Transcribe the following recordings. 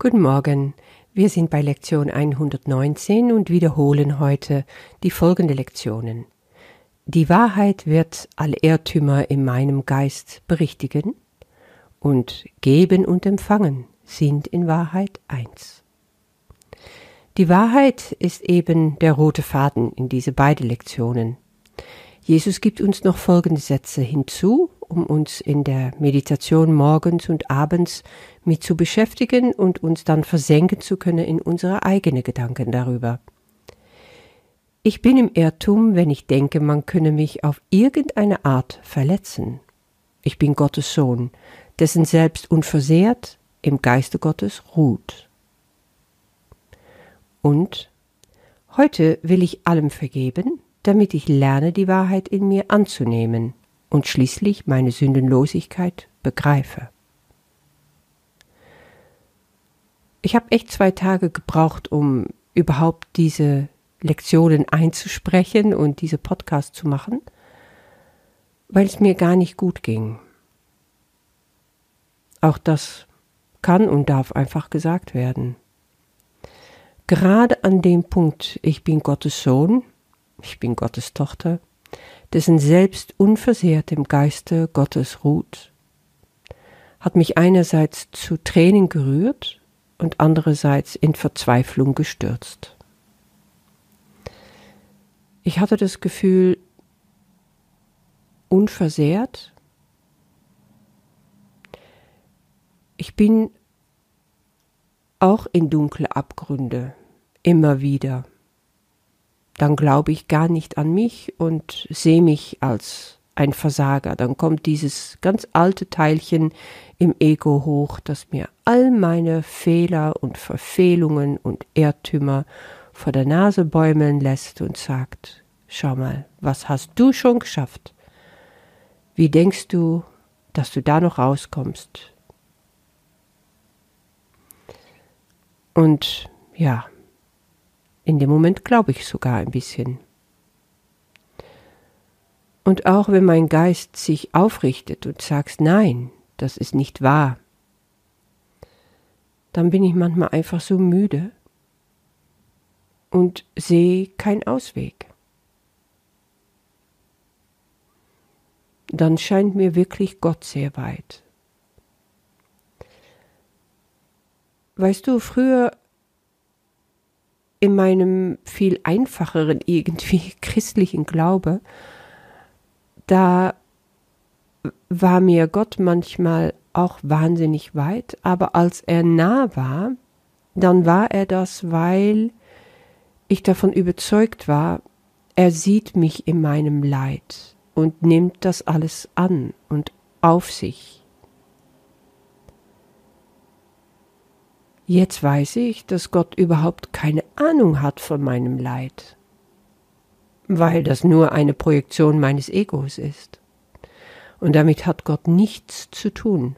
Guten Morgen. Wir sind bei Lektion 119 und wiederholen heute die folgende Lektionen. Die Wahrheit wird alle Irrtümer in meinem Geist berichtigen und Geben und Empfangen sind in Wahrheit eins. Die Wahrheit ist eben der rote Faden in diese beiden Lektionen. Jesus gibt uns noch folgende Sätze hinzu, um uns in der Meditation morgens und abends mit zu beschäftigen und uns dann versenken zu können in unsere eigenen Gedanken darüber. Ich bin im Irrtum, wenn ich denke, man könne mich auf irgendeine Art verletzen. Ich bin Gottes Sohn, dessen Selbst unversehrt im Geiste Gottes ruht. Und heute will ich allem vergeben, damit ich lerne, die Wahrheit in mir anzunehmen und schließlich meine Sündenlosigkeit begreife. Ich habe echt zwei Tage gebraucht, um überhaupt diese Lektionen einzusprechen und diese Podcast zu machen, weil es mir gar nicht gut ging. Auch das kann und darf einfach gesagt werden. Gerade an dem Punkt, ich bin Gottes Sohn, ich bin Gottes Tochter, dessen selbst unversehrt im Geiste Gottes ruht, hat mich einerseits zu Tränen gerührt und andererseits in Verzweiflung gestürzt. Ich hatte das Gefühl, unversehrt, ich bin auch in dunkle Abgründe immer wieder dann glaube ich gar nicht an mich und sehe mich als ein Versager. Dann kommt dieses ganz alte Teilchen im Ego hoch, das mir all meine Fehler und Verfehlungen und Irrtümer vor der Nase bäumeln lässt und sagt, schau mal, was hast du schon geschafft? Wie denkst du, dass du da noch rauskommst? Und ja, in dem Moment glaube ich sogar ein bisschen. Und auch wenn mein Geist sich aufrichtet und sagt, nein, das ist nicht wahr, dann bin ich manchmal einfach so müde und sehe keinen Ausweg. Dann scheint mir wirklich Gott sehr weit. Weißt du, früher in meinem viel einfacheren irgendwie christlichen Glaube, da war mir Gott manchmal auch wahnsinnig weit, aber als er nah war, dann war er das, weil ich davon überzeugt war, er sieht mich in meinem Leid und nimmt das alles an und auf sich. Jetzt weiß ich, dass Gott überhaupt keine Ahnung hat von meinem Leid, weil das nur eine Projektion meines Egos ist. Und damit hat Gott nichts zu tun.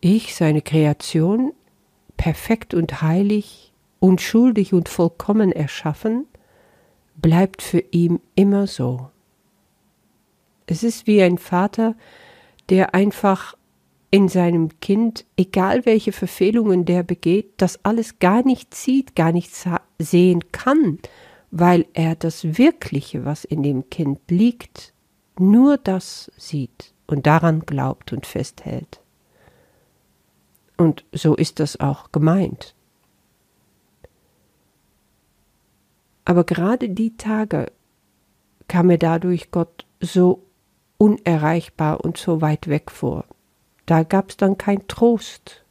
Ich, seine Kreation, perfekt und heilig, unschuldig und vollkommen erschaffen, bleibt für ihn immer so. Es ist wie ein Vater, der einfach in seinem Kind, egal welche Verfehlungen der begeht, das alles gar nicht sieht, gar nicht sehen kann, weil er das Wirkliche, was in dem Kind liegt, nur das sieht und daran glaubt und festhält. Und so ist das auch gemeint. Aber gerade die Tage kam mir dadurch Gott so unerreichbar und so weit weg vor. Da gab es dann kein Trost.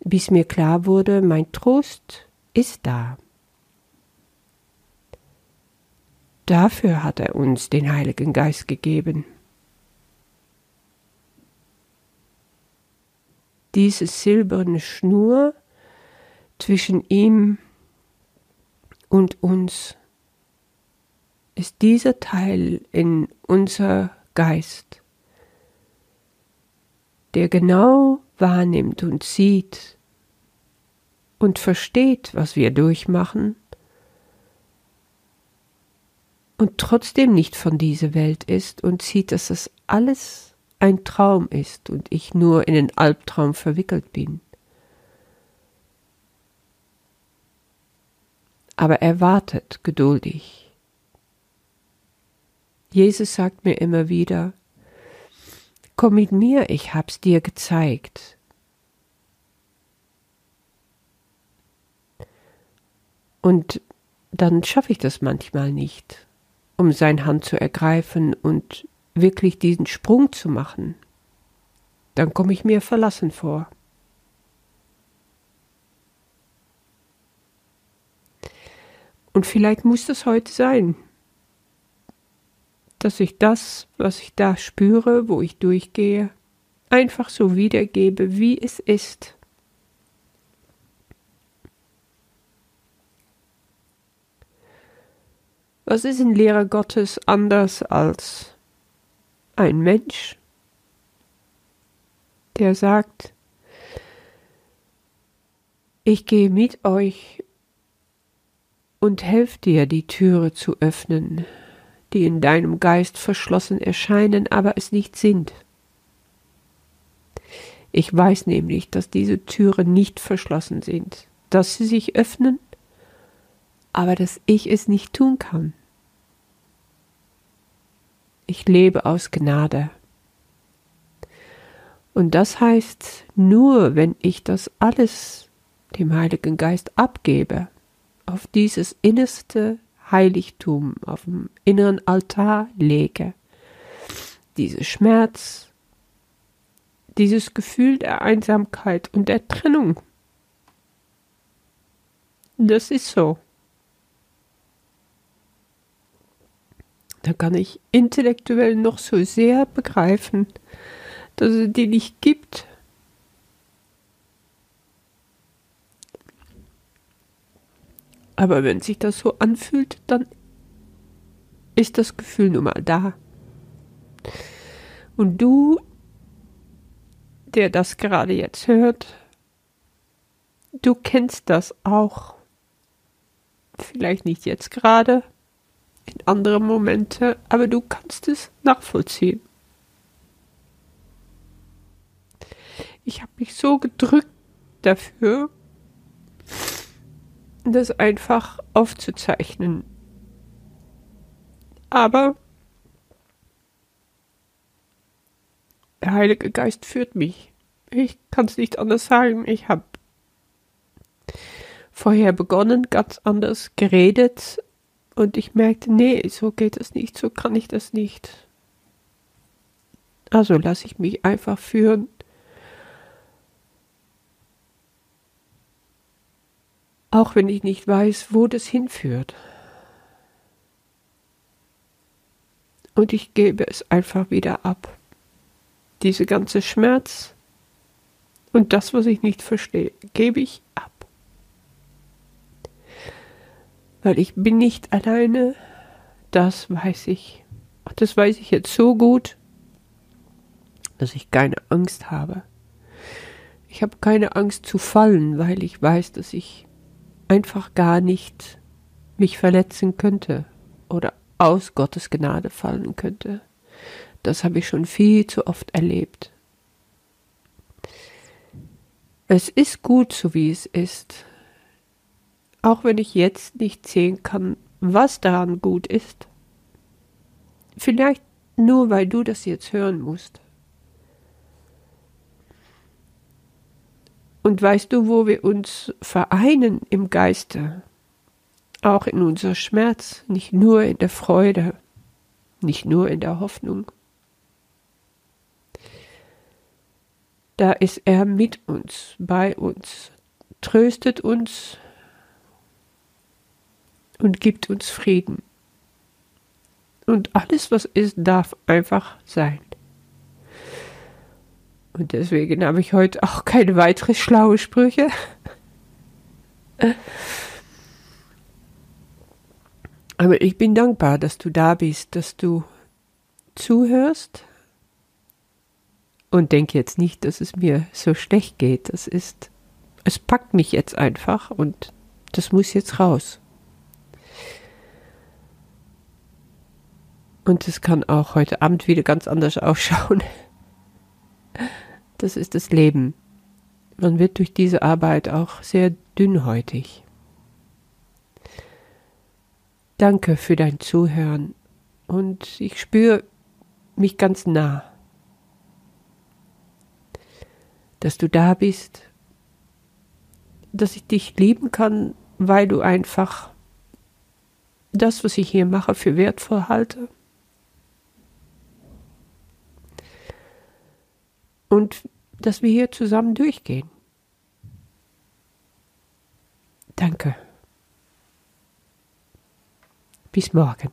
Bis mir klar wurde, mein Trost ist da. Dafür hat er uns den Heiligen Geist gegeben. Diese silberne Schnur zwischen ihm und uns ist dieser Teil in unser Geist, der genau wahrnimmt und sieht und versteht, was wir durchmachen und trotzdem nicht von dieser Welt ist und sieht, dass das alles ein Traum ist und ich nur in den Albtraum verwickelt bin. Aber er wartet geduldig. Jesus sagt mir immer wieder, komm mit mir, ich hab's dir gezeigt. Und dann schaffe ich das manchmal nicht, um seine Hand zu ergreifen und wirklich diesen Sprung zu machen. Dann komme ich mir verlassen vor. Und vielleicht muss das heute sein, dass ich das, was ich da spüre, wo ich durchgehe, einfach so wiedergebe, wie es ist. Was ist ein Lehrer Gottes anders als ein Mensch, der sagt, ich gehe mit euch und helfe dir, die Türe zu öffnen, die in deinem Geist verschlossen erscheinen, aber es nicht sind. Ich weiß nämlich, dass diese Türen nicht verschlossen sind, dass sie sich öffnen, aber dass ich es nicht tun kann. Ich lebe aus Gnade. Und das heißt, nur wenn ich das alles dem Heiligen Geist abgebe, auf dieses innerste Heiligtum, auf dem inneren Altar lege, diese Schmerz, dieses Gefühl der Einsamkeit und der Trennung. Das ist so. Da kann ich intellektuell noch so sehr begreifen, dass es die nicht gibt. Aber wenn sich das so anfühlt, dann ist das Gefühl nun mal da. Und du, der das gerade jetzt hört, du kennst das auch. Vielleicht nicht jetzt gerade, in andere Momente, aber du kannst es nachvollziehen. Ich habe mich so gedrückt dafür, das einfach aufzuzeichnen. Aber der Heilige Geist führt mich. Ich kann es nicht anders sagen. Ich habe vorher begonnen, ganz anders geredet, und ich merkte, nee, so geht es nicht, so kann ich das nicht. Also lasse ich mich einfach führen. Auch wenn ich nicht weiß, wo das hinführt. Und ich gebe es einfach wieder ab. Diese ganze Schmerz und das, was ich nicht verstehe, gebe ich ab weil ich bin nicht alleine, das weiß ich. Das weiß ich jetzt so gut, dass ich keine Angst habe. Ich habe keine Angst zu fallen, weil ich weiß, dass ich einfach gar nicht mich verletzen könnte oder aus Gottes Gnade fallen könnte. Das habe ich schon viel zu oft erlebt. Es ist gut, so wie es ist auch wenn ich jetzt nicht sehen kann, was daran gut ist. Vielleicht nur, weil du das jetzt hören musst. Und weißt du, wo wir uns vereinen im Geiste, auch in unser Schmerz, nicht nur in der Freude, nicht nur in der Hoffnung. Da ist er mit uns, bei uns, tröstet uns, und gibt uns Frieden. Und alles, was ist, darf einfach sein. Und deswegen habe ich heute auch keine weitere schlaue Sprüche. Aber ich bin dankbar, dass du da bist, dass du zuhörst. Und denke jetzt nicht, dass es mir so schlecht geht. Das ist, es packt mich jetzt einfach und das muss jetzt raus. Und es kann auch heute Abend wieder ganz anders ausschauen. Das ist das Leben. Man wird durch diese Arbeit auch sehr dünnhäutig. Danke für dein Zuhören und ich spüre mich ganz nah, dass du da bist, dass ich dich lieben kann, weil du einfach das, was ich hier mache, für wertvoll halte. Und dass wir hier zusammen durchgehen. Danke. Bis morgen.